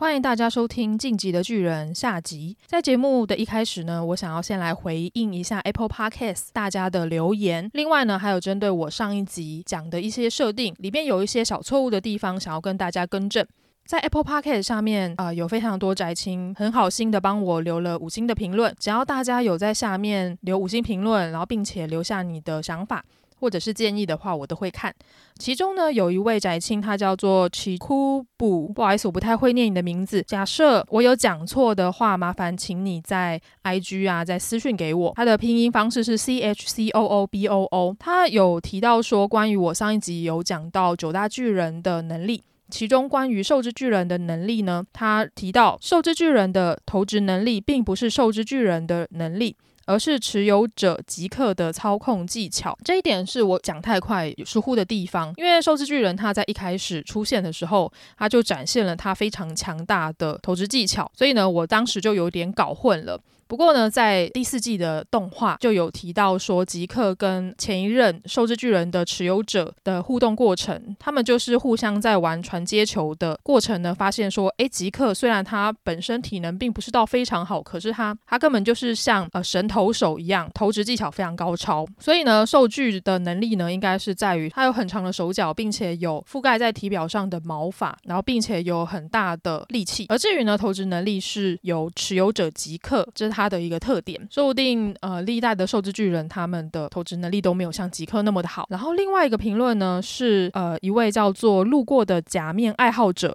欢迎大家收听《晋级的巨人》下集。在节目的一开始呢，我想要先来回应一下 Apple Podcast 大家的留言。另外呢，还有针对我上一集讲的一些设定，里面有一些小错误的地方，想要跟大家更正。在 Apple Podcast 上面啊、有非常多宅青很好心的帮我留了五星的评论。只要大家有在下面留五星评论，然后并且留下你的想法。或者是建议的话，我都会看。其中呢，有一位宅青，他叫做 Chikubu，不好意思，我不太会念你的名字。假设我有讲错的话，麻烦请你在 IG 啊，再私讯给我。他的拼音方式是 C H C O O B O O。他有提到说，关于我上一集有讲到九大巨人的能力，其中关于兽之巨人的能力呢，他提到兽之巨人的投掷能力，并不是兽之巨人的能力。而是持有者即刻的操控技巧，这一点是我讲太快疏忽的地方。因为受制巨人他在一开始出现的时候，他就展现了他非常强大的投资技巧，所以呢，我当时就有点搞混了。不过呢，在第四季的动画就有提到说，吉克跟前一任受之巨人的持有者的互动过程，他们就是互相在玩传接球的过程呢，发现说，诶，吉克虽然他本身体能并不是到非常好，可是他他根本就是像呃神投手一样，投掷技巧非常高超。所以呢，受巨的能力呢，应该是在于他有很长的手脚，并且有覆盖在体表上的毛发，然后并且有很大的力气。而至于呢，投掷能力是由持有者吉克，这是他。他的一个特点，说不定呃历代的兽之巨人他们的投资能力都没有像吉克那么的好。然后另外一个评论呢是呃一位叫做路过的假面爱好者，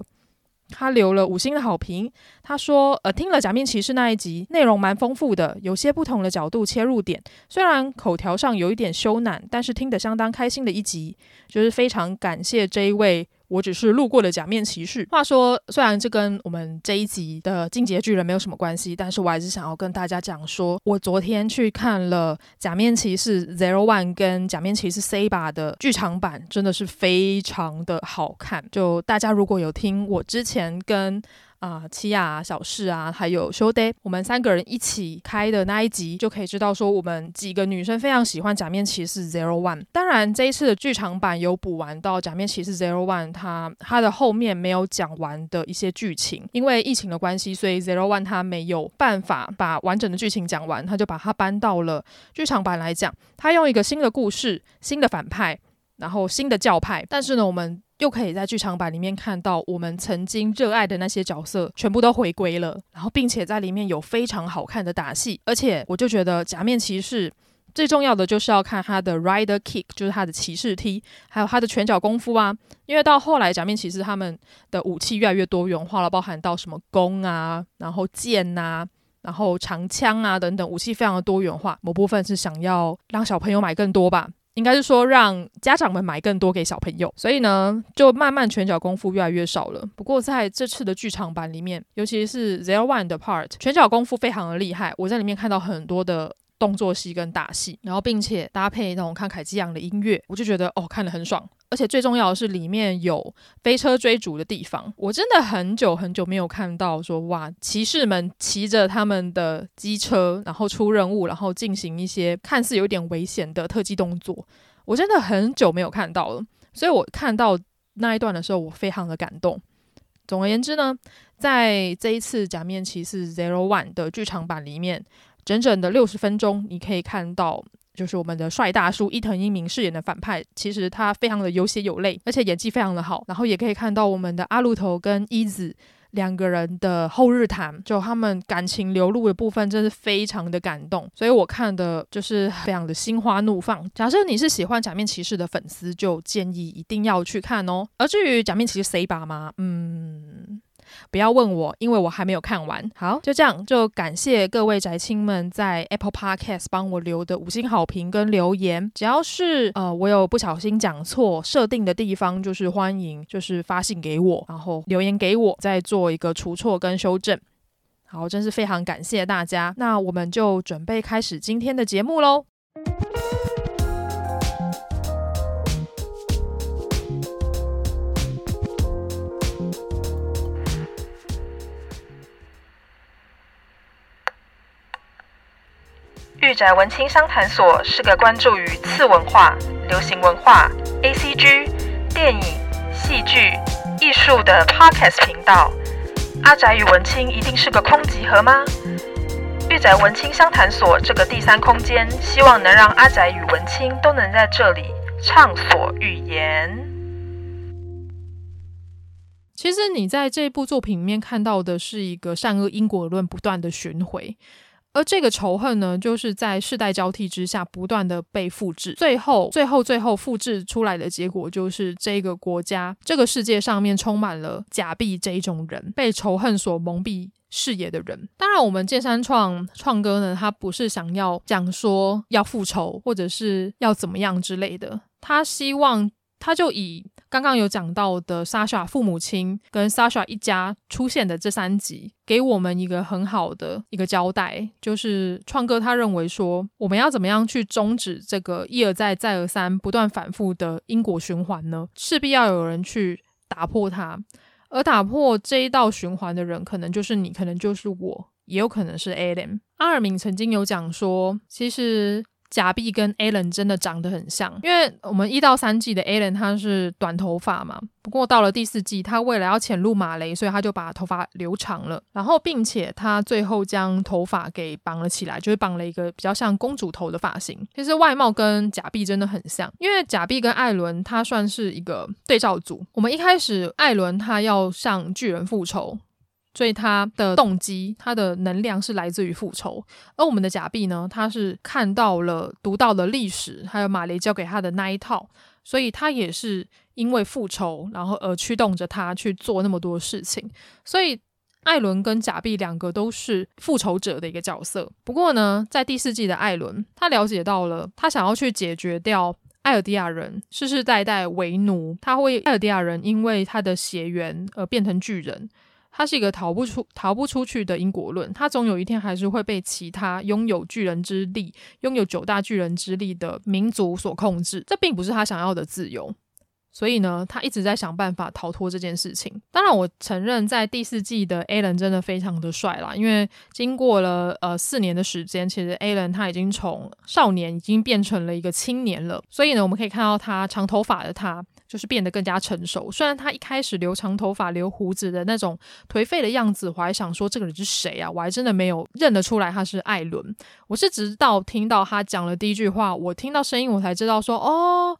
他留了五星的好评。他说呃听了假面骑士那一集，内容蛮丰富的，有些不同的角度切入点，虽然口条上有一点羞赧，但是听得相当开心的一集，就是非常感谢这一位。我只是路过了假面骑士。话说，虽然这跟我们这一集的进阶巨人没有什么关系，但是我还是想要跟大家讲说，我昨天去看了假面骑士 Zero One 跟假面骑士 Saber 的剧场版，真的是非常的好看。就大家如果有听我之前跟啊，七亚、啊、小事啊，还有修 day，我们三个人一起开的那一集，就可以知道说，我们几个女生非常喜欢假面骑士 Zero One。当然，这一次的剧场版有补完到假面骑士 Zero One，它它的后面没有讲完的一些剧情，因为疫情的关系，所以 Zero One 它没有办法把完整的剧情讲完，他就把它搬到了剧场版来讲。他用一个新的故事、新的反派，然后新的教派，但是呢，我们。又可以在剧场版里面看到我们曾经热爱的那些角色全部都回归了，然后并且在里面有非常好看的打戏，而且我就觉得假面骑士最重要的就是要看他的 Rider Kick，就是他的骑士踢，还有他的拳脚功夫啊，因为到后来假面骑士他们的武器越来越多元化了，包含到什么弓啊，然后剑啊，然后长枪啊等等，武器非常的多元化，某部分是想要让小朋友买更多吧。应该是说让家长们买更多给小朋友，所以呢，就慢慢拳脚功夫越来越少了。不过在这次的剧场版里面，尤其是 Zero One 的 part，拳脚功夫非常的厉害。我在里面看到很多的动作戏跟打戏，然后并且搭配那种慷慨激昂的音乐，我就觉得哦，看得很爽。而且最重要的是，里面有飞车追逐的地方。我真的很久很久没有看到说，哇，骑士们骑着他们的机车，然后出任务，然后进行一些看似有点危险的特技动作。我真的很久没有看到了，所以我看到那一段的时候，我非常的感动。总而言之呢，在这一次假面骑士 Zero One 的剧场版里面，整整的六十分钟，你可以看到。就是我们的帅大叔伊藤英明饰演的反派，其实他非常的有血有泪，而且演技非常的好。然后也可以看到我们的阿鲁头跟伊子两个人的后日谈，就他们感情流露的部分，真是非常的感动。所以我看的就是非常的心花怒放。假设你是喜欢假面骑士的粉丝，就建议一定要去看哦。而至于假面骑士 Saber 吗？嗯。不要问我，因为我还没有看完。好，就这样，就感谢各位宅青们在 Apple Podcast 帮我留的五星好评跟留言。只要是呃我有不小心讲错设定的地方，就是欢迎就是发信给我，然后留言给我，再做一个除错跟修正。好，真是非常感谢大家。那我们就准备开始今天的节目喽。御宅文青商谈所是个关注于次文化、流行文化、ACG、电影、戏剧、艺术的 Podcast 频道。阿宅与文青一定是个空集合吗？御宅文青相谈所这个第三空间，希望能让阿宅与文青都能在这里畅所欲言。其实你在这部作品里面看到的是一个善恶因果论不断的巡回。而这个仇恨呢，就是在世代交替之下不断的被复制，最后、最后、最后复制出来的结果，就是这个国家、这个世界上面充满了假币这一种人，被仇恨所蒙蔽视野的人。当然，我们剑山创创哥呢，他不是想要讲说要复仇，或者是要怎么样之类的，他希望他就以。刚刚有讲到的 Sasha 父母亲跟 Sasha 一家出现的这三集，给我们一个很好的一个交代，就是创哥他认为说，我们要怎么样去终止这个一而再再而三不断反复的因果循环呢？势必要有人去打破它，而打破这一道循环的人，可能就是你，可能就是我，也有可能是 Adam。阿尔敏曾经有讲说，其实。贾碧跟 Alan 真的长得很像，因为我们一到三季的 Alan 他是短头发嘛，不过到了第四季，他为了要潜入马雷，所以他就把头发留长了，然后并且他最后将头发给绑了起来，就是绑了一个比较像公主头的发型。其实外貌跟贾碧真的很像，因为贾碧跟艾伦他算是一个对照组。我们一开始艾伦他要向巨人复仇。所以他的动机，他的能量是来自于复仇，而我们的贾碧呢，他是看到了、读到了历史，还有马雷教给他的那一套，所以他也是因为复仇，然后而驱动着他去做那么多事情。所以艾伦跟贾碧两个都是复仇者的一个角色。不过呢，在第四季的艾伦，他了解到了，他想要去解决掉艾尔迪亚人世世代代为奴，他会艾尔迪亚人因为他的血缘而变成巨人。它是一个逃不出、逃不出去的因果论，它总有一天还是会被其他拥有巨人之力、拥有九大巨人之力的民族所控制。这并不是他想要的自由，所以呢，他一直在想办法逃脱这件事情。当然，我承认在第四季的 A 人真的非常的帅啦，因为经过了呃四年的时间，其实 A 人他已经从少年已经变成了一个青年了。所以呢，我们可以看到他长头发的他。就是变得更加成熟。虽然他一开始留长头发、留胡子的那种颓废的样子，我还想说这个人是谁啊？我还真的没有认得出来他是艾伦。我是直到听到他讲了第一句话，我听到声音，我才知道说哦，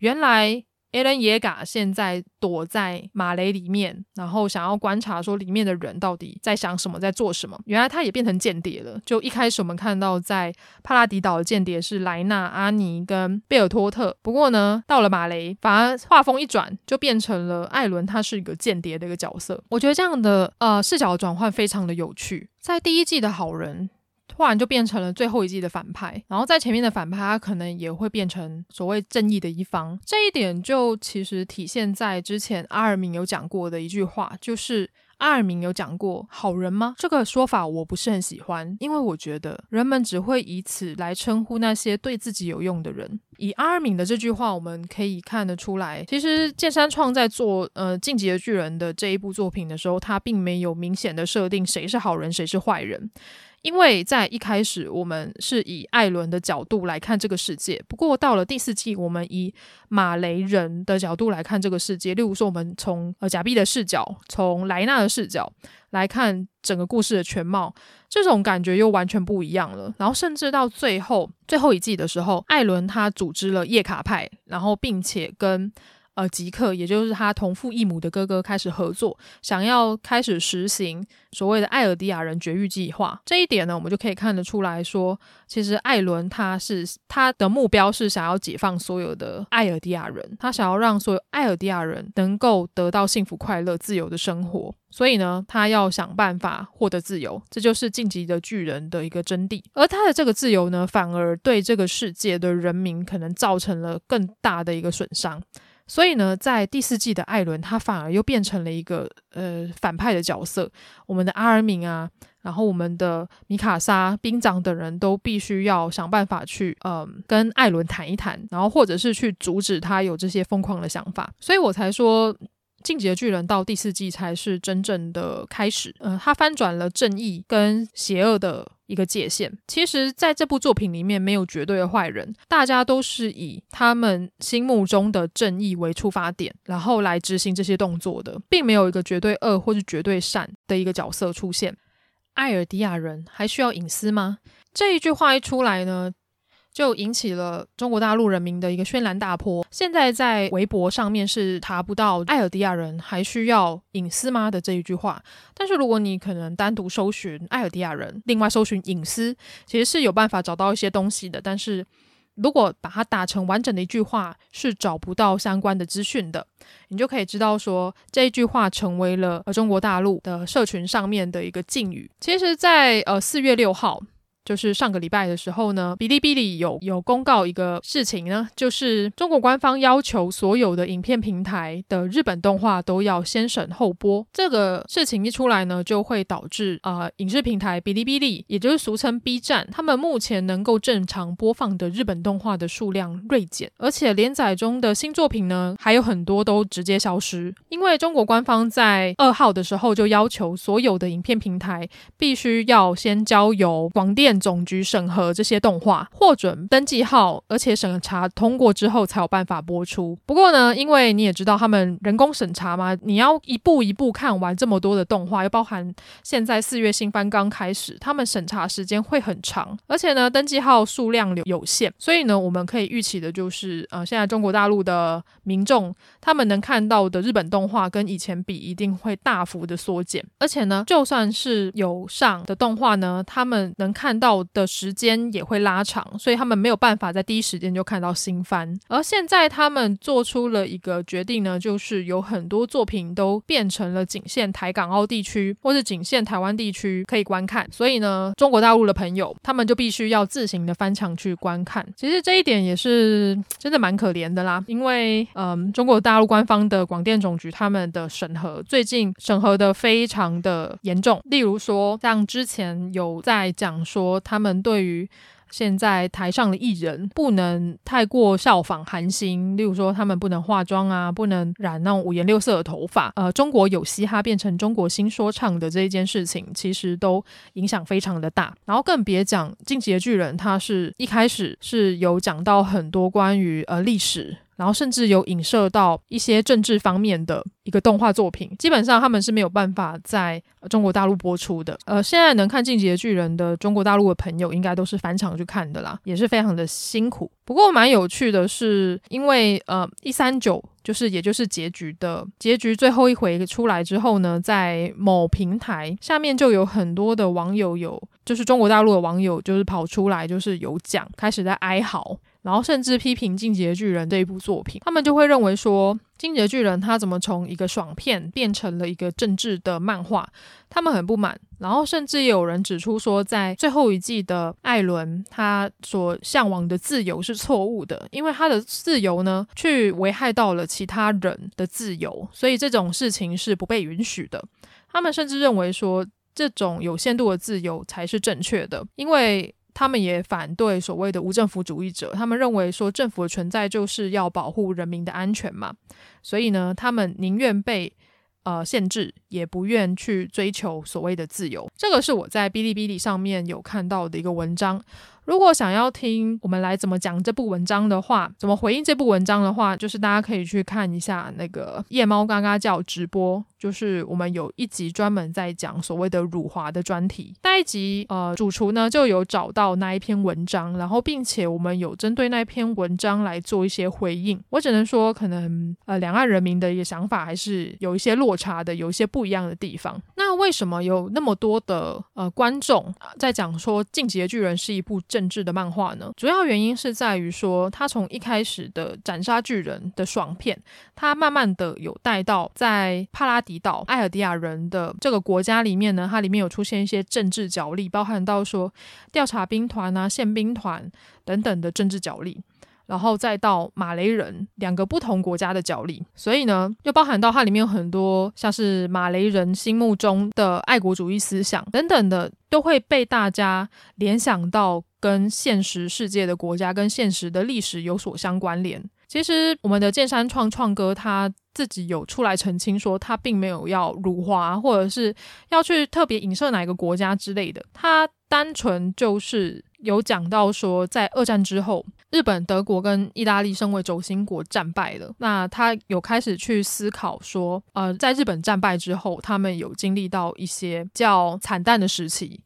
原来。艾伦耶嘎现在躲在马雷里面，然后想要观察说里面的人到底在想什么，在做什么。原来他也变成间谍了。就一开始我们看到在帕拉迪岛的间谍是莱纳、阿尼跟贝尔托特，不过呢，到了马雷，反而画风一转，就变成了艾伦，他是一个间谍的一个角色。我觉得这样的呃视角转换非常的有趣。在第一季的好人。突然就变成了最后一季的反派，然后在前面的反派，他可能也会变成所谓正义的一方。这一点就其实体现在之前阿尔敏有讲过的一句话，就是阿尔敏有讲过“好人吗”这个说法，我不是很喜欢，因为我觉得人们只会以此来称呼那些对自己有用的人。以阿尔敏的这句话，我们可以看得出来，其实剑山创在做呃《进击的巨人》的这一部作品的时候，他并没有明显的设定谁是好人，谁是坏人。因为在一开始，我们是以艾伦的角度来看这个世界。不过到了第四季，我们以马雷人的角度来看这个世界。例如说，我们从呃贾碧的视角，从莱纳的视角来看整个故事的全貌，这种感觉又完全不一样了。然后甚至到最后最后一季的时候，艾伦他组织了叶卡派，然后并且跟。呃，吉克，也就是他同父异母的哥哥，开始合作，想要开始实行所谓的艾尔迪亚人绝育计划。这一点呢，我们就可以看得出来说，其实艾伦他是他的目标是想要解放所有的艾尔迪亚人，他想要让所有艾尔迪亚人能够得到幸福、快乐、自由的生活。所以呢，他要想办法获得自由，这就是晋级的巨人的一个真谛。而他的这个自由呢，反而对这个世界的人民可能造成了更大的一个损伤。所以呢，在第四季的艾伦，他反而又变成了一个呃反派的角色。我们的阿尔敏啊，然后我们的米卡莎、兵长等人都必须要想办法去嗯、呃、跟艾伦谈一谈，然后或者是去阻止他有这些疯狂的想法。所以我才说，《进击的巨人》到第四季才是真正的开始。呃，他翻转了正义跟邪恶的一个界限。其实，在这部作品里面，没有绝对的坏人，大家都是以他们心目中的正义为出发点，然后来执行这些动作的，并没有一个绝对恶或是绝对善的一个角色出现。艾尔迪亚人还需要隐私吗？这一句话一出来呢，就引起了中国大陆人民的一个轩然大波。现在在微博上面是查不到“艾尔迪亚人还需要隐私吗”的这一句话，但是如果你可能单独搜寻“艾尔迪亚人”，另外搜寻“隐私”，其实是有办法找到一些东西的。但是如果把它打成完整的一句话，是找不到相关的资讯的。你就可以知道说，这一句话成为了中国大陆的社群上面的一个禁语。其实，在呃四月六号。就是上个礼拜的时候呢，哔哩哔哩有有公告一个事情呢，就是中国官方要求所有的影片平台的日本动画都要先审后播。这个事情一出来呢，就会导致啊、呃，影视平台哔哩哔哩，也就是俗称 B 站，他们目前能够正常播放的日本动画的数量锐减，而且连载中的新作品呢，还有很多都直接消失。因为中国官方在二号的时候就要求所有的影片平台必须要先交由广电。总局审核这些动画，获准登记号，而且审查通过之后才有办法播出。不过呢，因为你也知道他们人工审查嘛，你要一步一步看完这么多的动画，又包含现在四月新番刚开始，他们审查时间会很长，而且呢，登记号数量有限，所以呢，我们可以预期的就是，呃，现在中国大陆的民众他们能看到的日本动画跟以前比，一定会大幅的缩减。而且呢，就算是有上的动画呢，他们能看到。到的时间也会拉长，所以他们没有办法在第一时间就看到新番。而现在他们做出了一个决定呢，就是有很多作品都变成了仅限台港澳地区或是仅限台湾地区可以观看。所以呢，中国大陆的朋友他们就必须要自行的翻墙去观看。其实这一点也是真的蛮可怜的啦，因为嗯，中国大陆官方的广电总局他们的审核最近审核的非常的严重，例如说像之前有在讲说。他们对于现在台上的艺人不能太过效仿韩星，例如说他们不能化妆啊，不能染那种五颜六色的头发。呃，中国有嘻哈变成中国新说唱的这一件事情，其实都影响非常的大。然后更别讲《进击的巨人》，他是一开始是有讲到很多关于呃历史。然后甚至有影射到一些政治方面的一个动画作品，基本上他们是没有办法在中国大陆播出的。呃，现在能看《进击的巨人》的中国大陆的朋友，应该都是返场去看的啦，也是非常的辛苦。不过蛮有趣的是，因为呃一三九就是也就是结局的结局最后一回出来之后呢，在某平台下面就有很多的网友有，就是中国大陆的网友就是跑出来就是有讲，开始在哀嚎。然后甚至批评《进击的巨人》这一部作品，他们就会认为说，《进击的巨人》他怎么从一个爽片变成了一个政治的漫画？他们很不满。然后甚至也有人指出说，在最后一季的艾伦，他所向往的自由是错误的，因为他的自由呢，去危害到了其他人的自由，所以这种事情是不被允许的。他们甚至认为说，这种有限度的自由才是正确的，因为。他们也反对所谓的无政府主义者，他们认为说政府的存在就是要保护人民的安全嘛，所以呢，他们宁愿被呃限制，也不愿去追求所谓的自由。这个是我在哔哩哔哩上面有看到的一个文章。如果想要听我们来怎么讲这部文章的话，怎么回应这部文章的话，就是大家可以去看一下那个夜猫嘎嘎叫直播，就是我们有一集专门在讲所谓的辱华的专题。那一集呃，主厨呢就有找到那一篇文章，然后并且我们有针对那篇文章来做一些回应。我只能说，可能呃两岸人民的一个想法还是有一些落差的，有一些不一样的地方。那为什么有那么多的呃观众在讲说《进击的巨人》是一部政治的漫画呢？主要原因是在于说，他从一开始的斩杀巨人的爽片，他慢慢的有带到在帕拉迪岛艾尔迪亚人的这个国家里面呢，它里面有出现一些政治角力，包含到说调查兵团啊、宪兵团等等的政治角力。然后再到马雷人两个不同国家的角力，所以呢，又包含到它里面有很多像是马雷人心目中的爱国主义思想等等的，都会被大家联想到跟现实世界的国家跟现实的历史有所相关联。其实我们的剑山创创哥他自己有出来澄清说，他并没有要辱华，或者是要去特别影射哪个国家之类的。他单纯就是有讲到说，在二战之后，日本、德国跟意大利身为轴心国战败了。那他有开始去思考说，呃，在日本战败之后，他们有经历到一些较惨淡的时期。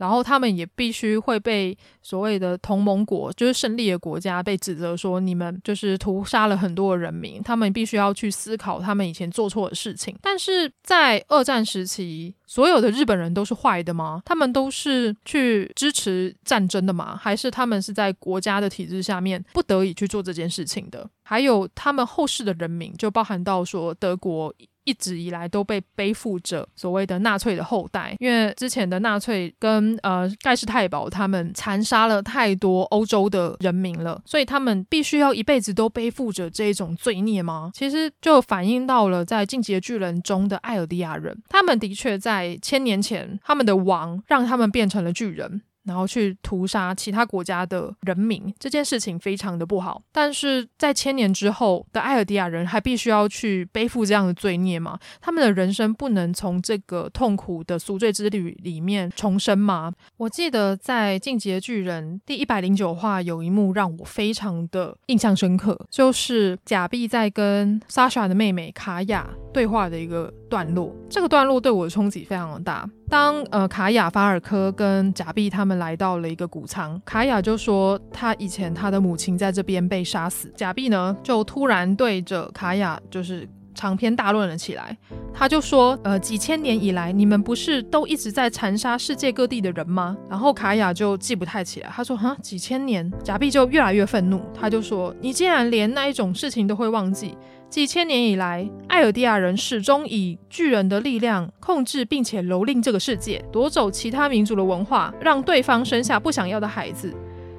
然后他们也必须会被所谓的同盟国，就是胜利的国家，被指责说你们就是屠杀了很多的人民。他们必须要去思考他们以前做错的事情。但是在二战时期，所有的日本人都是坏的吗？他们都是去支持战争的吗？还是他们是在国家的体制下面不得已去做这件事情的？还有他们后世的人民，就包含到说德国。一直以来都被背负着所谓的纳粹的后代，因为之前的纳粹跟呃盖世太保他们残杀了太多欧洲的人民了，所以他们必须要一辈子都背负着这种罪孽吗？其实就反映到了在《进击的巨人》中的艾尔迪亚人，他们的确在千年前，他们的王让他们变成了巨人。然后去屠杀其他国家的人民，这件事情非常的不好。但是在千年之后的艾尔迪亚人还必须要去背负这样的罪孽吗？他们的人生不能从这个痛苦的赎罪之旅里面重生吗？我记得在《进阶巨人》第一百零九话有一幕让我非常的印象深刻，就是贾碧在跟莎莎的妹妹卡雅对话的一个段落。这个段落对我的冲击非常的大。当呃卡雅法尔科跟贾碧他们来到了一个谷仓，卡雅就说他以前他的母亲在这边被杀死，贾碧呢就突然对着卡雅就是长篇大论了起来，他就说呃几千年以来你们不是都一直在残杀世界各地的人吗？然后卡雅就记不太起来，他说哈几千年，贾碧就越来越愤怒，他就说你竟然连那一种事情都会忘记。几千年以来，艾尔迪亚人始终以巨人的力量控制并且蹂躏这个世界，夺走其他民族的文化，让对方生下不想要的孩子，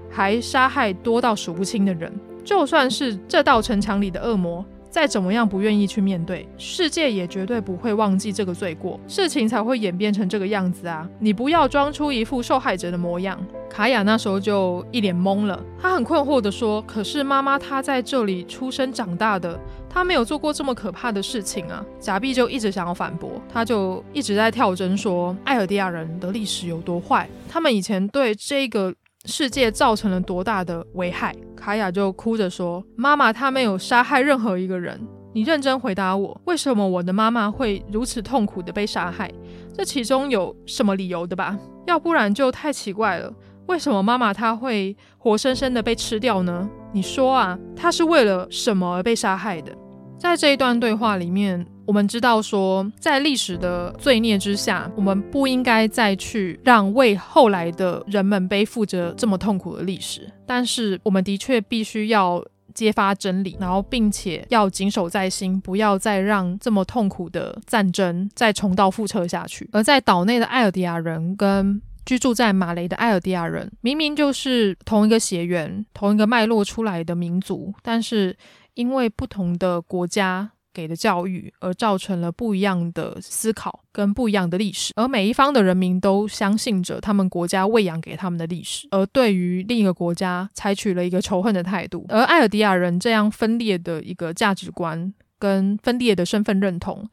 还杀害多到数不清的人。就算是这道城墙里的恶魔，再怎么样不愿意去面对，世界也绝对不会忘记这个罪过，事情才会演变成这个样子啊！你不要装出一副受害者的模样。卡雅那时候就一脸懵了，她很困惑地说：“可是妈妈，她在这里出生长大的，她没有做过这么可怕的事情啊！”贾碧就一直想要反驳，他就一直在跳针说艾尔迪亚人的历史有多坏，他们以前对这个。世界造成了多大的危害？卡雅就哭着说：“妈妈，她没有杀害任何一个人。你认真回答我，为什么我的妈妈会如此痛苦地被杀害？这其中有什么理由的吧？要不然就太奇怪了。为什么妈妈她会活生生地被吃掉呢？你说啊，她是为了什么而被杀害的？”在这一段对话里面，我们知道说，在历史的罪孽之下，我们不应该再去让为后来的人们背负着这么痛苦的历史。但是，我们的确必须要揭发真理，然后并且要谨守在心，不要再让这么痛苦的战争再重蹈覆辙下去。而在岛内的艾尔迪亚人跟居住在马雷的艾尔迪亚人，明明就是同一个血缘、同一个脉络出来的民族，但是。因为不同的国家给的教育，而造成了不一样的思考跟不一样的历史，而每一方的人民都相信着他们国家喂养给他们的历史，而对于另一个国家采取了一个仇恨的态度。而艾尔迪亚人这样分裂的一个价值观跟分裂的身份认同。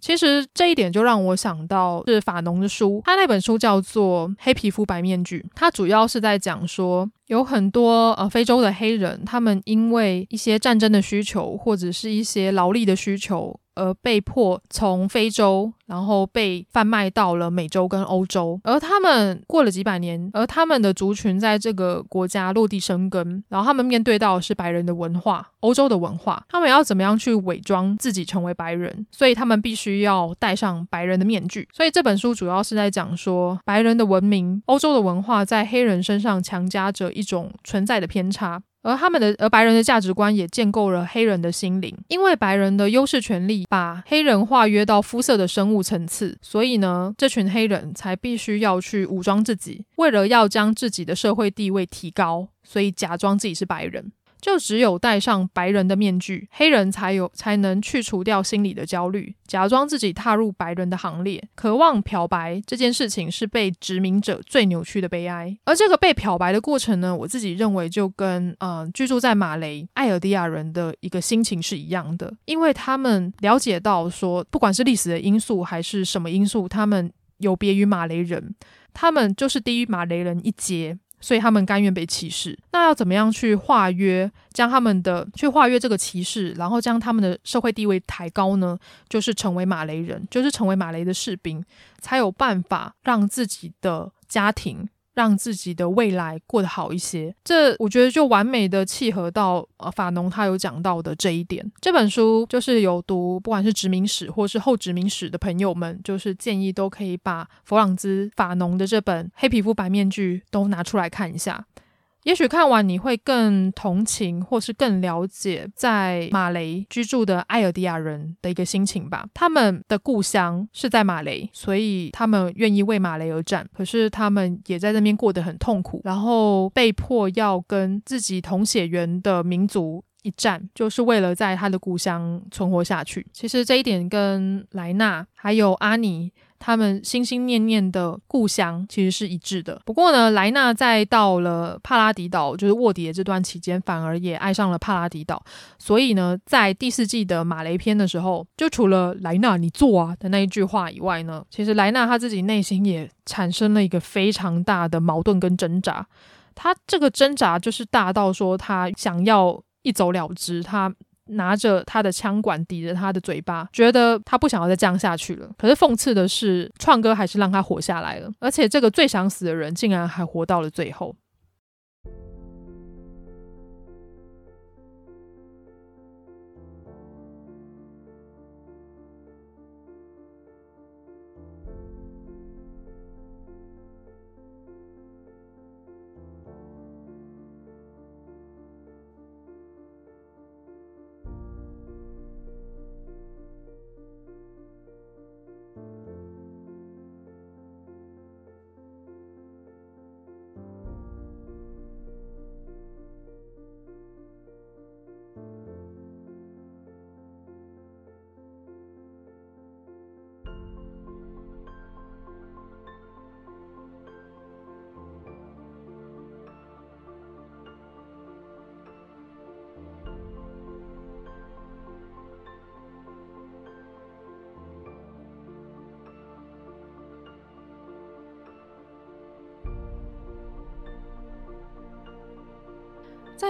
其实这一点就让我想到是法农的书，他那本书叫做《黑皮肤白面具》，他主要是在讲说有很多呃非洲的黑人，他们因为一些战争的需求或者是一些劳力的需求。而被迫从非洲，然后被贩卖到了美洲跟欧洲，而他们过了几百年，而他们的族群在这个国家落地生根，然后他们面对到的是白人的文化、欧洲的文化，他们要怎么样去伪装自己成为白人？所以他们必须要戴上白人的面具。所以这本书主要是在讲说，白人的文明、欧洲的文化在黑人身上强加着一种存在的偏差。而他们的，而白人的价值观也建构了黑人的心灵，因为白人的优势权利把黑人化约到肤色的生物层次，所以呢，这群黑人才必须要去武装自己，为了要将自己的社会地位提高，所以假装自己是白人。就只有戴上白人的面具，黑人才有才能去除掉心里的焦虑，假装自己踏入白人的行列。渴望漂白这件事情是被殖民者最扭曲的悲哀，而这个被漂白的过程呢，我自己认为就跟嗯、居住在马雷艾尔迪亚人的一个心情是一样的，因为他们了解到说，不管是历史的因素还是什么因素，他们有别于马雷人，他们就是低于马雷人一阶。所以他们甘愿被歧视，那要怎么样去化约，将他们的去化约这个歧视，然后将他们的社会地位抬高呢？就是成为马雷人，就是成为马雷的士兵，才有办法让自己的家庭。让自己的未来过得好一些，这我觉得就完美的契合到呃法农他有讲到的这一点。这本书就是有读不管是殖民史或是后殖民史的朋友们，就是建议都可以把弗朗兹法农的这本《黑皮肤白面具》都拿出来看一下。也许看完你会更同情，或是更了解在马雷居住的艾尔迪亚人的一个心情吧。他们的故乡是在马雷，所以他们愿意为马雷而战。可是他们也在那边过得很痛苦，然后被迫要跟自己同血缘的民族一战，就是为了在他的故乡存活下去。其实这一点跟莱纳还有阿尼。他们心心念念的故乡其实是一致的。不过呢，莱纳在到了帕拉迪岛，就是卧底的这段期间，反而也爱上了帕拉迪岛。所以呢，在第四季的马雷篇的时候，就除了莱纳你做啊的那一句话以外呢，其实莱纳他自己内心也产生了一个非常大的矛盾跟挣扎。他这个挣扎就是大到说，他想要一走了之，他。拿着他的枪管抵着他的嘴巴，觉得他不想要再这样下去了。可是讽刺的是，创哥还是让他活下来了，而且这个最想死的人竟然还活到了最后。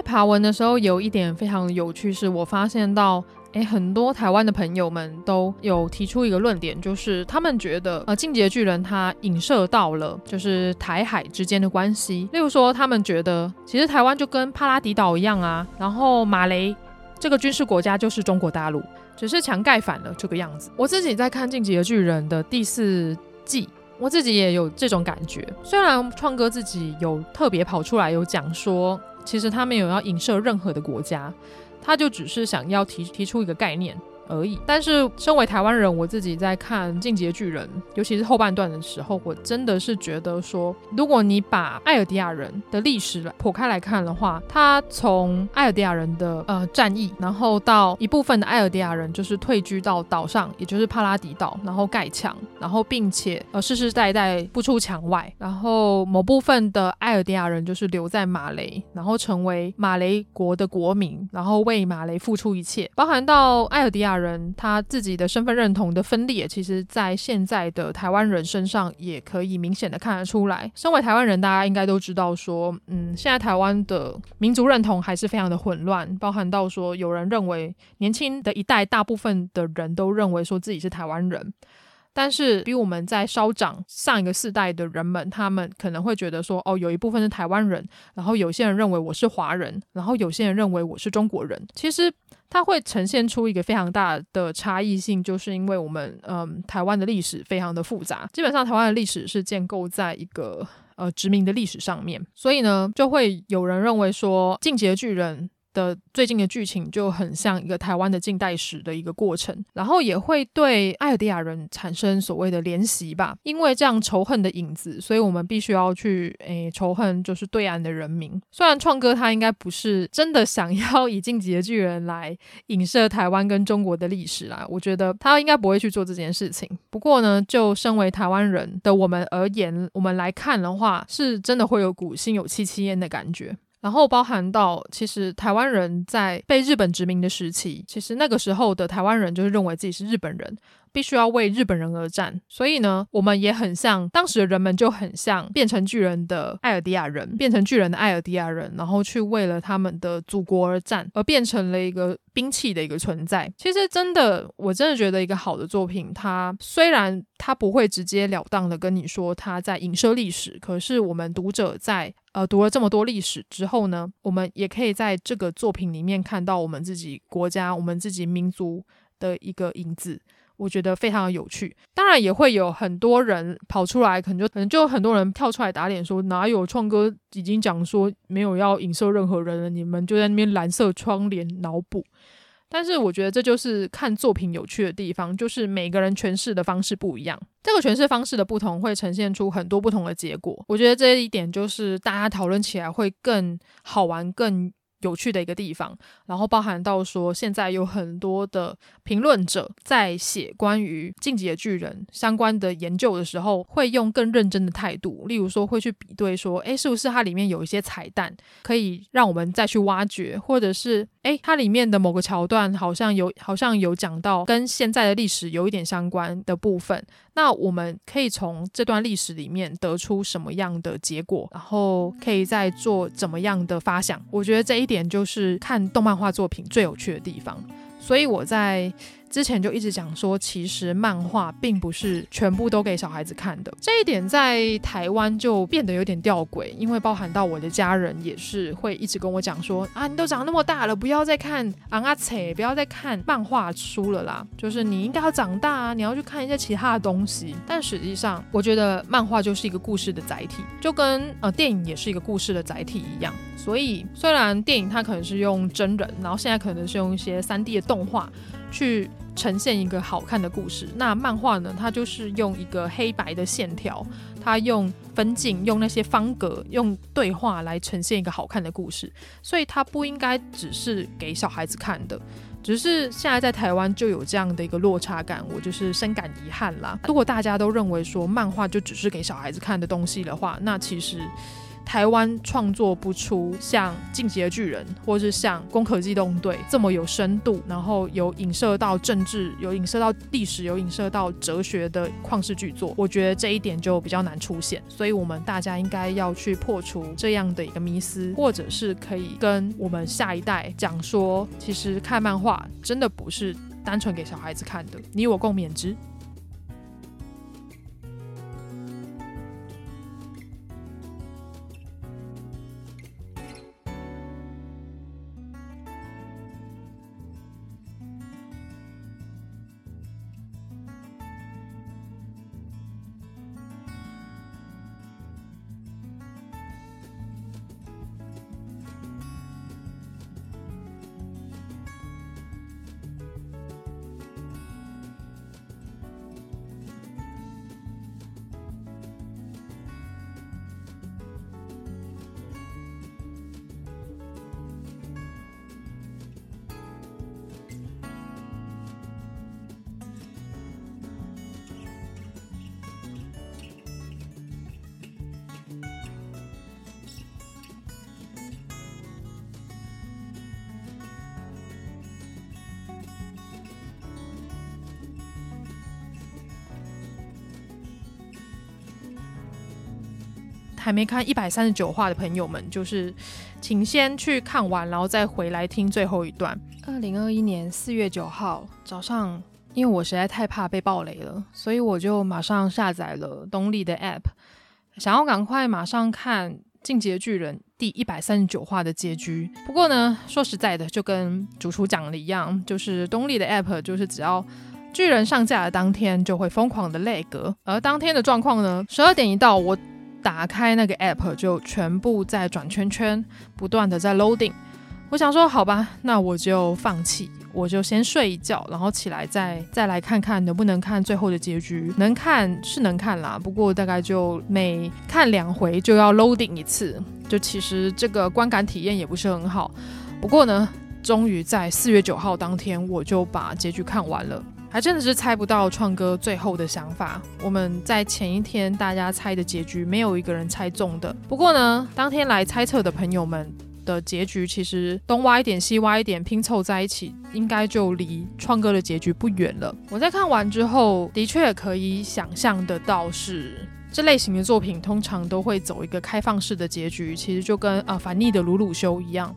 爬文的时候，有一点非常有趣，是我发现到，诶，很多台湾的朋友们都有提出一个论点，就是他们觉得，呃，进击的巨人他影射到了就是台海之间的关系，例如说，他们觉得其实台湾就跟帕拉迪岛一样啊，然后马雷这个军事国家就是中国大陆，只是墙盖反了这个样子。我自己在看进击的巨人的第四季，我自己也有这种感觉，虽然创哥自己有特别跑出来有讲说。其实他没有要影射任何的国家，他就只是想要提提出一个概念。而已。但是，身为台湾人，我自己在看《进击的巨人》，尤其是后半段的时候，我真的是觉得说，如果你把艾尔迪亚人的历史来剖开来看的话，他从艾尔迪亚人的呃战役，然后到一部分的艾尔迪亚人就是退居到岛上，也就是帕拉迪岛，然后盖墙，然后并且呃世世代代不出墙外，然后某部分的艾尔迪亚人就是留在马雷，然后成为马雷国的国民，然后为马雷付出一切，包含到艾尔迪亚。人他自己的身份认同的分裂，其实，在现在的台湾人身上也可以明显的看得出来。身为台湾人，大家应该都知道说，嗯，现在台湾的民族认同还是非常的混乱，包含到说，有人认为年轻的一代大部分的人都认为说自己是台湾人，但是比我们在稍长上一个世代的人们，他们可能会觉得说，哦，有一部分是台湾人，然后有些人认为我是华人，然后有些人认为我是中国人，其实。它会呈现出一个非常大的差异性，就是因为我们嗯台湾的历史非常的复杂，基本上台湾的历史是建构在一个呃殖民的历史上面，所以呢就会有人认为说，进击的巨人的最近的剧情就很像一个台湾的近代史的一个过程，然后也会对艾尔迪亚人产生所谓的怜惜吧，因为这样仇恨的影子，所以我们必须要去诶仇恨就是对岸的人民。虽然创哥他应该不是真的想要以进击的巨人来影射台湾跟中国的历史啦，我觉得他应该不会去做这件事情。不过呢，就身为台湾人的我们而言，我们来看的话，是真的会有股心有戚戚焉的感觉。然后包含到，其实台湾人在被日本殖民的时期，其实那个时候的台湾人就是认为自己是日本人，必须要为日本人而战。所以呢，我们也很像当时的人们，就很像变成巨人的艾尔迪亚人，变成巨人的艾尔迪亚人，然后去为了他们的祖国而战，而变成了一个兵器的一个存在。其实真的，我真的觉得一个好的作品，它虽然它不会直截了当的跟你说它在影射历史，可是我们读者在。呃，读了这么多历史之后呢，我们也可以在这个作品里面看到我们自己国家、我们自己民族的一个影子，我觉得非常的有趣。当然，也会有很多人跑出来，可能就可能就很多人跳出来打脸说，哪有创哥已经讲说没有要影射任何人了，你们就在那边蓝色窗帘脑补。但是我觉得这就是看作品有趣的地方，就是每个人诠释的方式不一样，这个诠释方式的不同会呈现出很多不同的结果。我觉得这一点就是大家讨论起来会更好玩、更。有趣的一个地方，然后包含到说，现在有很多的评论者在写关于《进击的巨人》相关的研究的时候，会用更认真的态度，例如说会去比对说，诶，是不是它里面有一些彩蛋可以让我们再去挖掘，或者是诶，它里面的某个桥段好像有好像有讲到跟现在的历史有一点相关的部分。那我们可以从这段历史里面得出什么样的结果，然后可以再做怎么样的发想？我觉得这一点就是看动漫画作品最有趣的地方。所以我在之前就一直讲说，其实漫画并不是全部都给小孩子看的。这一点在台湾就变得有点吊诡，因为包含到我的家人也是会一直跟我讲说啊，你都长那么大了，不要再看昂啊切，不要再看漫画书了啦。就是你应该要长大啊，你要去看一些其他的东西。但实际上，我觉得漫画就是一个故事的载体，就跟呃电影也是一个故事的载体一样。所以虽然电影它可能是用真人，然后现在可能是用一些 3D 的动画去。呈现一个好看的故事。那漫画呢？它就是用一个黑白的线条，它用分镜、用那些方格、用对话来呈现一个好看的故事。所以它不应该只是给小孩子看的。只是现在在台湾就有这样的一个落差感，我就是深感遗憾啦。如果大家都认为说漫画就只是给小孩子看的东西的话，那其实。台湾创作不出像《进击的巨人》或是像《攻壳机动队》这么有深度，然后有影射到政治、有影射到历史、有影射到哲学的旷世巨作，我觉得这一点就比较难出现。所以，我们大家应该要去破除这样的一个迷思，或者是可以跟我们下一代讲说，其实看漫画真的不是单纯给小孩子看的，你我共勉之。还没看一百三十九话的朋友们，就是请先去看完，然后再回来听最后一段。二零二一年四月九号早上，因为我实在太怕被爆雷了，所以我就马上下载了东立的 App，想要赶快马上看《进击的巨人》第一百三十九话的结局。不过呢，说实在的，就跟主厨讲的一样，就是东立的 App 就是只要巨人上架的当天就会疯狂的 lag，而当天的状况呢，十二点一到我。打开那个 app 就全部在转圈圈，不断的在 loading，我想说，好吧，那我就放弃，我就先睡一觉，然后起来再再来看看能不能看最后的结局。能看是能看啦，不过大概就每看两回就要 loading 一次，就其实这个观感体验也不是很好。不过呢，终于在四月九号当天，我就把结局看完了。还真的是猜不到创哥最后的想法。我们在前一天大家猜的结局，没有一个人猜中的。不过呢，当天来猜测的朋友们的结局，其实东挖一点西挖一点拼凑在一起，应该就离创哥的结局不远了。我在看完之后，的确可以想象得到是这类型的作品通常都会走一个开放式的结局，其实就跟啊反逆的鲁鲁修一样，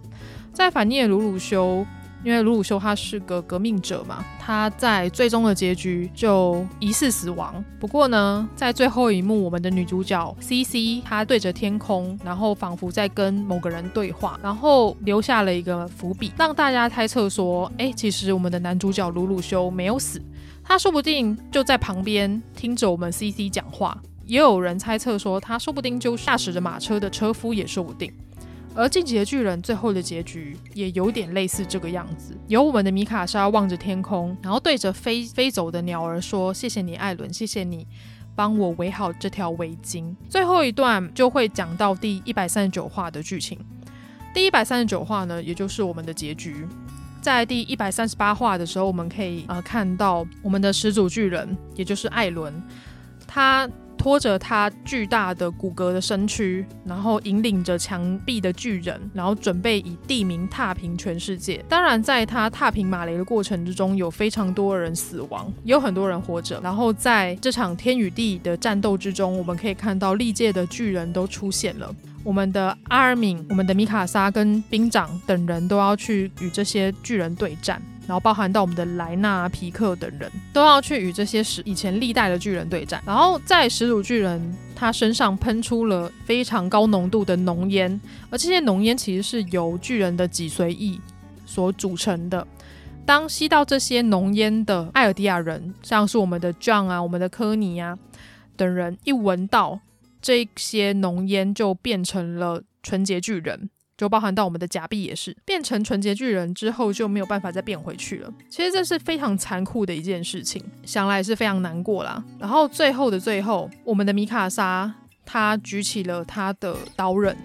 在反逆的鲁鲁修。因为鲁鲁修他是个革命者嘛，他在最终的结局就疑似死亡。不过呢，在最后一幕，我们的女主角 CC 她对着天空，然后仿佛在跟某个人对话，然后留下了一个伏笔，让大家猜测说，哎，其实我们的男主角鲁鲁修没有死，他说不定就在旁边听着我们 CC 讲话。也有人猜测说，他说不定就驾驶着马车的车夫，也说不定。而进击的巨人最后的结局也有点类似这个样子，由我们的米卡莎望着天空，然后对着飞飞走的鸟儿说：“谢谢你，艾伦，谢谢你帮我围好这条围巾。”最后一段就会讲到第一百三十九话的剧情。第一百三十九话呢，也就是我们的结局。在第一百三十八话的时候，我们可以呃看到我们的始祖巨人，也就是艾伦，他。拖着他巨大的骨骼的身躯，然后引领着墙壁的巨人，然后准备以地名踏平全世界。当然，在他踏平马雷的过程之中，有非常多人死亡，也有很多人活着。然后在这场天与地的战斗之中，我们可以看到历届的巨人都出现了。我们的阿尔敏、我们的米卡莎跟兵长等人都要去与这些巨人对战。然后包含到我们的莱纳、皮克等人都要去与这些史以前历代的巨人对战。然后在始祖巨人他身上喷出了非常高浓度的浓烟，而这些浓烟其实是由巨人的脊髓液所组成的。当吸到这些浓烟的艾尔迪亚人，像是我们的 John 啊、我们的科尼啊等人，一闻到这些浓烟，就变成了纯洁巨人。就包含到我们的假币也是变成纯洁巨人之后就没有办法再变回去了。其实这是非常残酷的一件事情，想来也是非常难过啦。然后最后的最后，我们的米卡莎她举起了她的刀刃，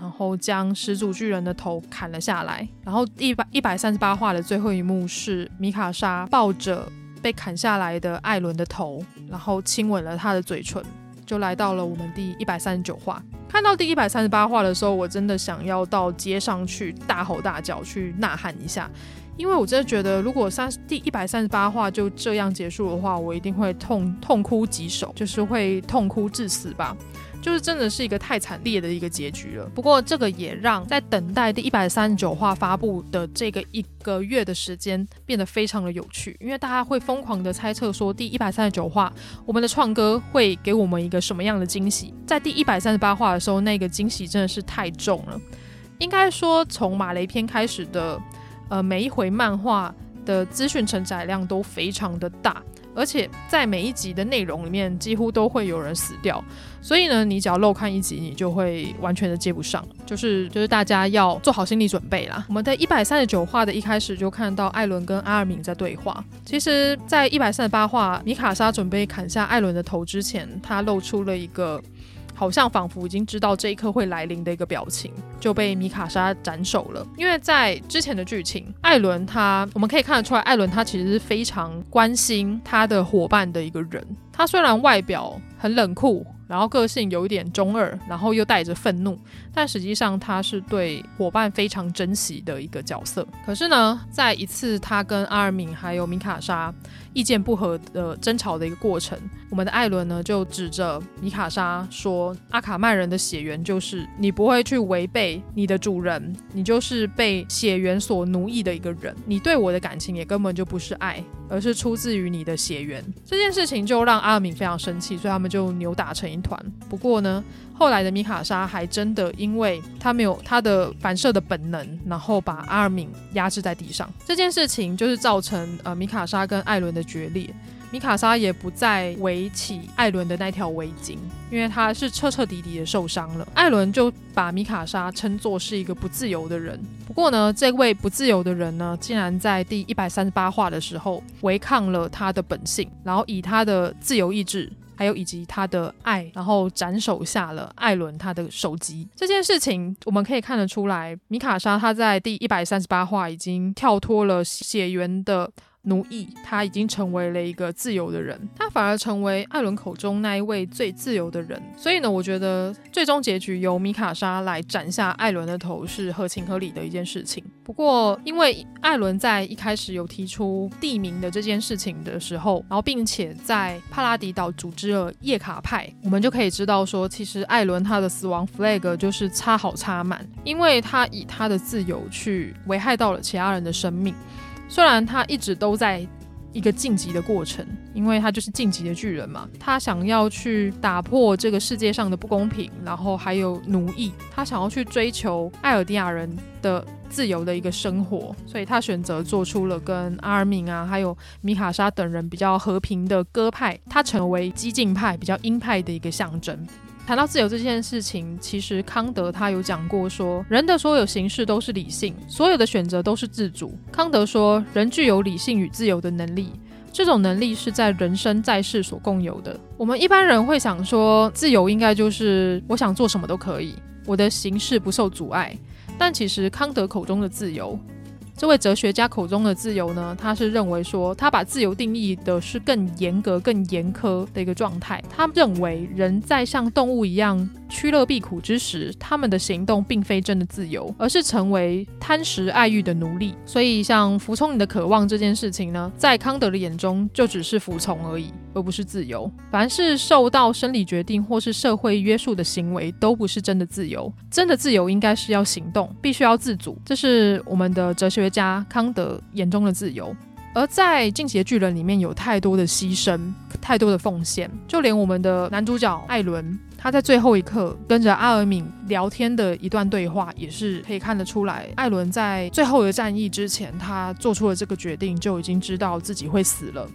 然后将始祖巨人的头砍了下来。然后一百一百三十八话的最后一幕是米卡莎抱着被砍下来的艾伦的头，然后亲吻了他的嘴唇。就来到了我们第一百三十九话，看到第一百三十八话的时候，我真的想要到街上去大吼大叫，去呐喊一下，因为我真的觉得，如果三第一百三十八话就这样结束的话，我一定会痛痛哭几首，就是会痛哭致死吧。就是真的是一个太惨烈的一个结局了。不过这个也让在等待第一百三十九话发布的这个一个月的时间变得非常的有趣，因为大家会疯狂的猜测说第一百三十九话我们的创哥会给我们一个什么样的惊喜。在第一百三十八话的时候，那个惊喜真的是太重了。应该说从马雷篇开始的呃每一回漫画的资讯承载量都非常的大。而且在每一集的内容里面，几乎都会有人死掉，所以呢，你只要漏看一集，你就会完全的接不上。就是就是大家要做好心理准备啦。我们在一百三十九话的一开始就看到艾伦跟阿尔敏在对话。其实，在一百三十八话，米卡莎准备砍下艾伦的头之前，他露出了一个。好像仿佛已经知道这一刻会来临的一个表情，就被米卡莎斩首了。因为在之前的剧情，艾伦他我们可以看得出来，艾伦他其实是非常关心他的伙伴的一个人。他虽然外表很冷酷。然后个性有一点中二，然后又带着愤怒，但实际上他是对伙伴非常珍惜的一个角色。可是呢，在一次他跟阿尔敏还有米卡莎意见不合的争吵的一个过程，我们的艾伦呢就指着米卡莎说：“阿卡曼人的血缘就是你不会去违背你的主人，你就是被血缘所奴役的一个人。你对我的感情也根本就不是爱。”而是出自于你的血缘，这件事情就让阿尔敏非常生气，所以他们就扭打成一团。不过呢，后来的米卡莎还真的因为他没有他的反射的本能，然后把阿尔敏压制在地上。这件事情就是造成呃米卡莎跟艾伦的决裂。米卡莎也不再围起艾伦的那条围巾，因为他是彻彻底底的受伤了。艾伦就把米卡莎称作是一个不自由的人。不过呢，这位不自由的人呢，竟然在第一百三十八话的时候违抗了他的本性，然后以他的自由意志。还有以及他的爱，然后斩首下了艾伦他的首级。这件事情我们可以看得出来，米卡莎他在第一百三十八话已经跳脱了血缘的奴役，他已经成为了一个自由的人，他反而成为艾伦口中那一位最自由的人。所以呢，我觉得最终结局由米卡莎来斩下艾伦的头是合情合理的一件事情。不过，因为艾伦在一开始有提出地名的这件事情的时候，然后并且在帕拉迪岛组织了叶卡派，我们就可以知道说，其实艾伦他的死亡 flag 就是插好插满，因为他以他的自由去危害到了其他人的生命。虽然他一直都在一个晋级的过程，因为他就是晋级的巨人嘛，他想要去打破这个世界上的不公平，然后还有奴役，他想要去追求艾尔迪亚人的自由的一个生活，所以他选择做出了跟阿尔敏啊，还有米卡莎等人比较和平的鸽派，他成为激进派比较鹰派的一个象征。谈到自由这件事情，其实康德他有讲过说，人的所有形式都是理性，所有的选择都是自主。康德说，人具有理性与自由的能力，这种能力是在人生在世所共有的。我们一般人会想说，自由应该就是我想做什么都可以，我的行事不受阻碍。但其实康德口中的自由，这位哲学家口中的自由呢，他是认为说，他把自由定义的是更严格、更严苛的一个状态。他认为人在像动物一样趋乐避苦之时，他们的行动并非真的自由，而是成为贪食爱欲的奴隶。所以，像服从你的渴望这件事情呢，在康德的眼中，就只是服从而已。而不是自由。凡是受到生理决定或是社会约束的行为，都不是真的自由。真的自由应该是要行动，必须要自主。这是我们的哲学家康德眼中的自由。而在《进击的巨人》里面有太多的牺牲，太多的奉献，就连我们的男主角艾伦，他在最后一刻跟着阿尔敏聊天的一段对话，也是可以看得出来，艾伦在最后的战役之前，他做出了这个决定，就已经知道自己会死了。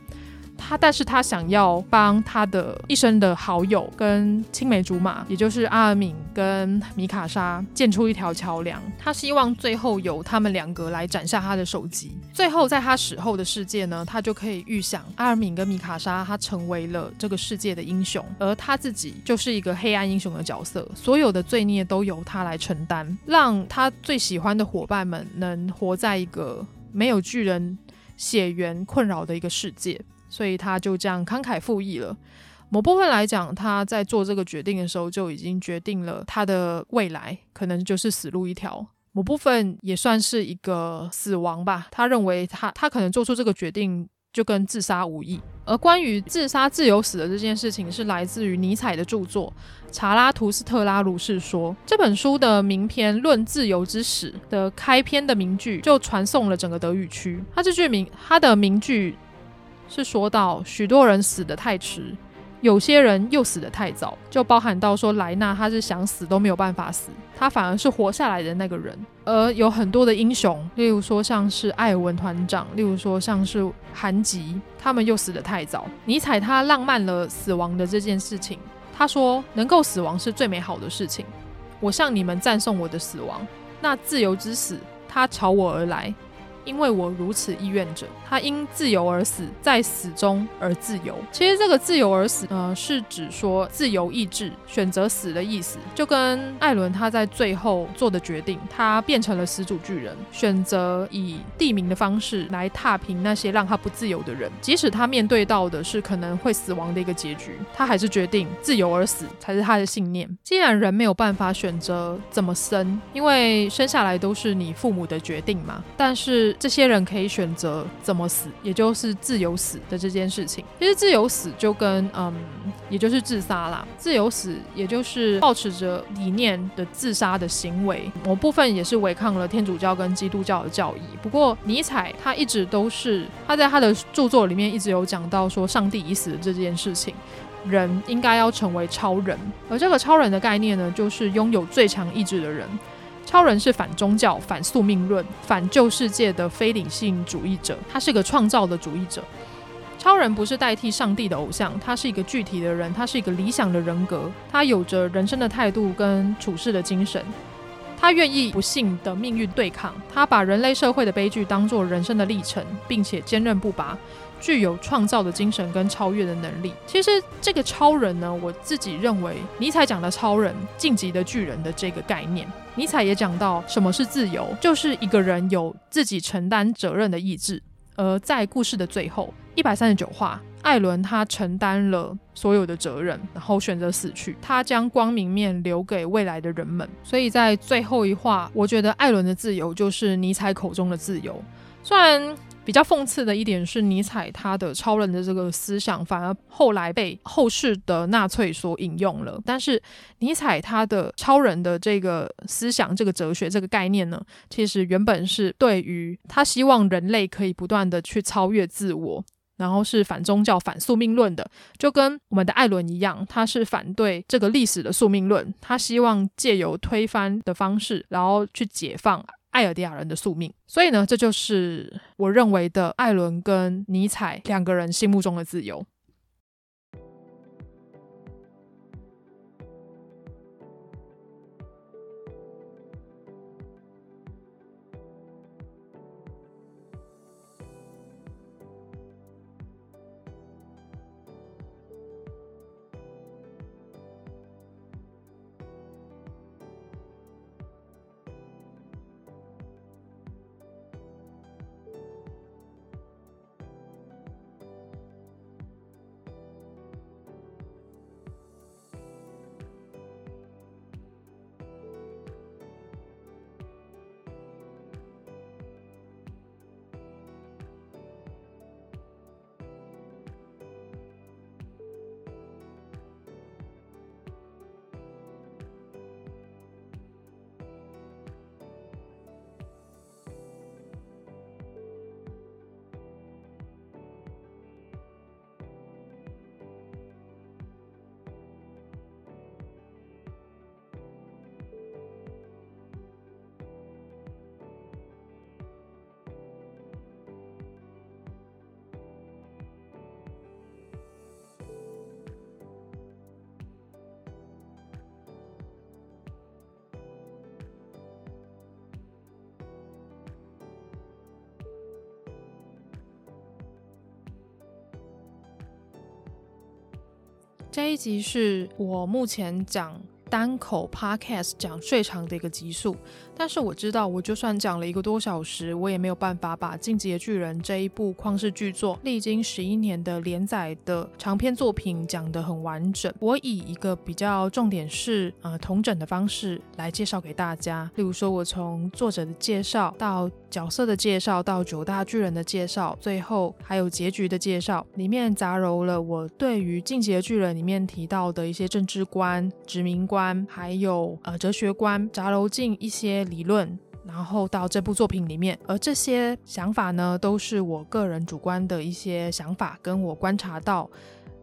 他，但是他想要帮他的一生的好友跟青梅竹马，也就是阿尔敏跟米卡莎建出一条桥梁。他希望最后由他们两个来斩下他的首级。最后在他死后的世界呢，他就可以预想阿尔敏跟米卡莎，他成为了这个世界的英雄，而他自己就是一个黑暗英雄的角色，所有的罪孽都由他来承担，让他最喜欢的伙伴们能活在一个没有巨人血缘困扰的一个世界。所以他就这样慷慨赴义了。某部分来讲，他在做这个决定的时候就已经决定了他的未来可能就是死路一条。某部分也算是一个死亡吧。他认为他他可能做出这个决定就跟自杀无异。而关于自杀自由死的这件事情，是来自于尼采的著作《查拉图斯特拉如是说》这本书的名篇《论自由之死》的开篇的名句就传颂了整个德语区。他这句名他的名句。是说到许多人死得太迟，有些人又死得太早，就包含到说莱纳他是想死都没有办法死，他反而是活下来的那个人。而有很多的英雄，例如说像是艾尔文团长，例如说像是韩吉，他们又死得太早。尼采他浪漫了死亡的这件事情，他说能够死亡是最美好的事情。我向你们赞颂我的死亡，那自由之死，他朝我而来。因为我如此意愿着，他因自由而死，在死中而自由。其实这个自由而死，呃，是指说自由意志选择死的意思，就跟艾伦他在最后做的决定，他变成了始祖巨人，选择以地名的方式来踏平那些让他不自由的人，即使他面对到的是可能会死亡的一个结局，他还是决定自由而死才是他的信念。既然人没有办法选择怎么生，因为生下来都是你父母的决定嘛，但是。这些人可以选择怎么死，也就是自由死的这件事情。其实自由死就跟嗯，也就是自杀啦。自由死也就是抱持着理念的自杀的行为，某部分也是违抗了天主教跟基督教的教义。不过尼采他一直都是他在他的著作里面一直有讲到说，上帝已死的这件事情，人应该要成为超人。而这个超人的概念呢，就是拥有最强意志的人。超人是反宗教、反宿命论、反旧世界的非理性主义者，他是个创造的主义者。超人不是代替上帝的偶像，他是一个具体的人，他是一个理想的人格，他有着人生的态度跟处事的精神。他愿意不幸的命运对抗，他把人类社会的悲剧当作人生的历程，并且坚韧不拔，具有创造的精神跟超越的能力。其实这个超人呢，我自己认为，尼采讲的超人、晋级的巨人的这个概念，尼采也讲到什么是自由，就是一个人有自己承担责任的意志。而在故事的最后，一百三十九话。艾伦他承担了所有的责任，然后选择死去。他将光明面留给未来的人们。所以在最后一话，我觉得艾伦的自由就是尼采口中的自由。虽然比较讽刺的一点是，尼采他的超人的这个思想反而后来被后世的纳粹所引用了，但是尼采他的超人的这个思想、这个哲学、这个概念呢，其实原本是对于他希望人类可以不断的去超越自我。然后是反宗教、反宿命论的，就跟我们的艾伦一样，他是反对这个历史的宿命论，他希望借由推翻的方式，然后去解放艾尔迪亚人的宿命。所以呢，这就是我认为的艾伦跟尼采两个人心目中的自由。这一集是我目前讲单口 podcast 讲最长的一个集数。但是我知道，我就算讲了一个多小时，我也没有办法把《进击的巨人》这一部旷世巨作，历经十一年的连载的长篇作品讲得很完整。我以一个比较重点是呃同整的方式来介绍给大家。例如说，我从作者的介绍到角色的介绍，到九大巨人的介绍，最后还有结局的介绍，里面杂糅了我对于《进击的巨人》里面提到的一些政治观、殖民观，还有呃哲学观，杂糅进一些。理论，然后到这部作品里面，而这些想法呢，都是我个人主观的一些想法，跟我观察到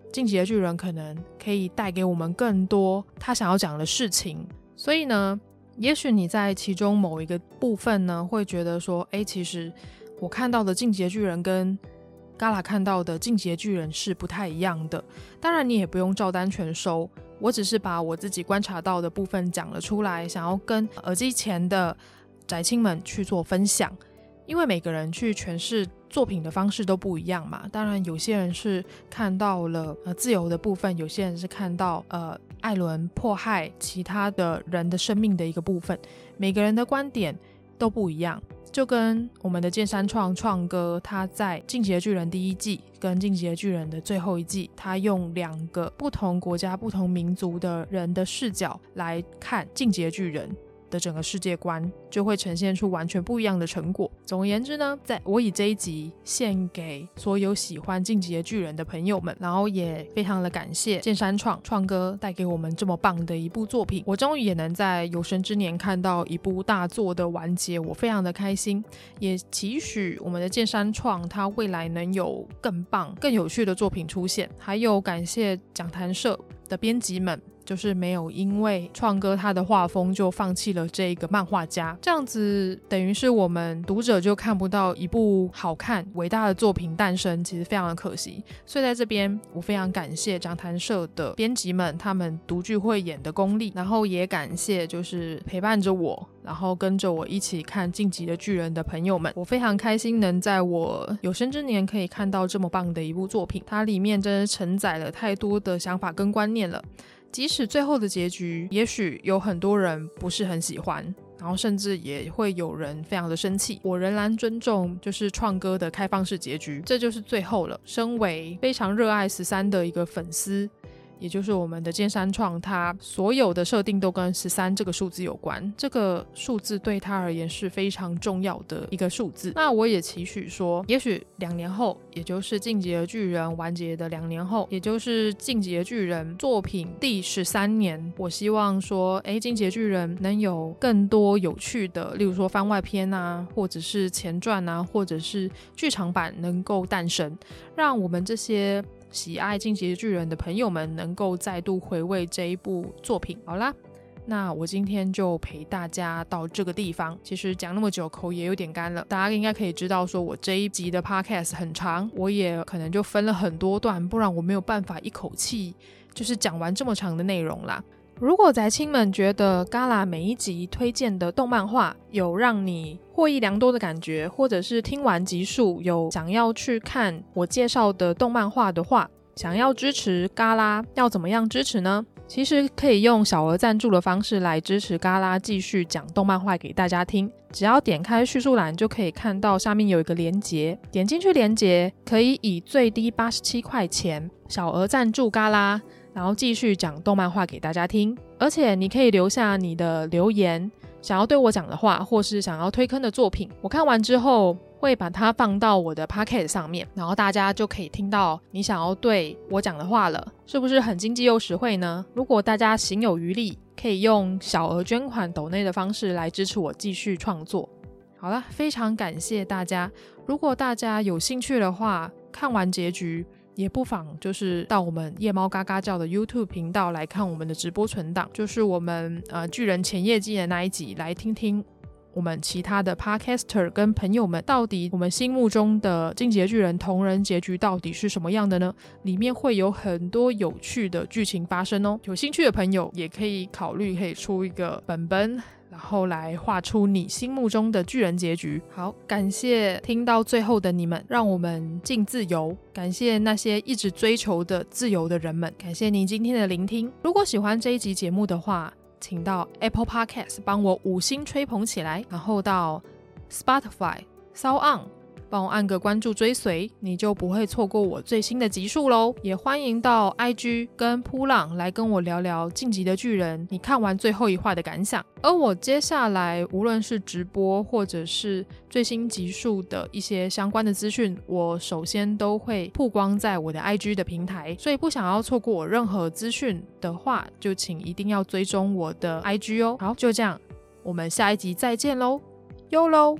《进击的巨人》可能可以带给我们更多他想要讲的事情。所以呢，也许你在其中某一个部分呢，会觉得说，哎，其实我看到的《进阶巨人》跟 Gala 看到的《进阶巨人》是不太一样的。当然，你也不用照单全收。我只是把我自己观察到的部分讲了出来，想要跟耳机前的宅青们去做分享。因为每个人去诠释作品的方式都不一样嘛。当然，有些人是看到了呃自由的部分，有些人是看到呃艾伦迫害其他的人的生命的一个部分。每个人的观点都不一样。就跟我们的剑山创创哥，他在《进击的巨人》第一季跟《进击的巨人》的最后一季，他用两个不同国家、不同民族的人的视角来看《进击的巨人》。的整个世界观就会呈现出完全不一样的成果。总而言之呢，在我以这一集献给所有喜欢《进击的巨人》的朋友们，然后也非常的感谢剑山创创哥带给我们这么棒的一部作品。我终于也能在有生之年看到一部大作的完结，我非常的开心，也期许我们的剑山创他未来能有更棒、更有趣的作品出现。还有感谢讲谈社的编辑们。就是没有因为创哥他的画风就放弃了这一个漫画家，这样子等于是我们读者就看不到一部好看伟大的作品诞生，其实非常的可惜。所以在这边，我非常感谢讲谈社的编辑们他们读剧会演的功力，然后也感谢就是陪伴着我，然后跟着我一起看《进击的巨人》的朋友们，我非常开心能在我有生之年可以看到这么棒的一部作品，它里面真的承载了太多的想法跟观念了。即使最后的结局，也许有很多人不是很喜欢，然后甚至也会有人非常的生气，我仍然尊重就是创哥的开放式结局，这就是最后了。身为非常热爱十三的一个粉丝。也就是我们的谏山创，它所有的设定都跟十三这个数字有关，这个数字对他而言是非常重要的一个数字。那我也期许说，也许两年后，也就是《进击的巨人》完结的两年后，也就是《进击的巨人》作品第十三年，我希望说，哎，《进击的巨人》能有更多有趣的，例如说番外篇啊，或者是前传啊，或者是剧场版能够诞生，让我们这些。喜爱《进击的巨人》的朋友们能够再度回味这一部作品。好啦，那我今天就陪大家到这个地方。其实讲那么久，口也有点干了。大家应该可以知道，说我这一集的 podcast 很长，我也可能就分了很多段，不然我没有办法一口气就是讲完这么长的内容啦。如果宅青们觉得 Gala 每一集推荐的动漫画有让你获益良多的感觉，或者是听完集数有想要去看我介绍的动漫画的话，想要支持 Gala，要怎么样支持呢？其实可以用小额赞助的方式来支持 Gala 继续讲动漫画给大家听。只要点开叙述栏就可以看到下面有一个连结，点进去连结可以以最低八十七块钱小额赞助 Gala。然后继续讲动漫画给大家听，而且你可以留下你的留言，想要对我讲的话，或是想要推坑的作品，我看完之后会把它放到我的 pocket 上面，然后大家就可以听到你想要对我讲的话了，是不是很经济又实惠呢？如果大家行有余力，可以用小额捐款抖内的方式来支持我继续创作。好了，非常感谢大家。如果大家有兴趣的话，看完结局。也不妨就是到我们夜猫嘎嘎叫的 YouTube 频道来看我们的直播存档，就是我们呃巨人前夜祭的那一集，来听听我们其他的 Podcaster 跟朋友们到底我们心目中的进阶巨人同人结局到底是什么样的呢？里面会有很多有趣的剧情发生哦，有兴趣的朋友也可以考虑可以出一个本本。然后来画出你心目中的巨人结局。好，感谢听到最后的你们，让我们尽自由。感谢那些一直追求的自由的人们，感谢您今天的聆听。如果喜欢这一集节目的话，请到 Apple Podcast 帮我五星吹捧起来，然后到 Spotify、SoundOn。帮我按个关注追随，你就不会错过我最新的集数喽。也欢迎到 IG 跟噗浪来跟我聊聊《进击的巨人》，你看完最后一话的感想。而我接下来无论是直播或者是最新集数的一些相关的资讯，我首先都会曝光在我的 IG 的平台。所以不想要错过我任何资讯的话，就请一定要追踪我的 IG 哦。好，就这样，我们下一集再见喽，哟喽。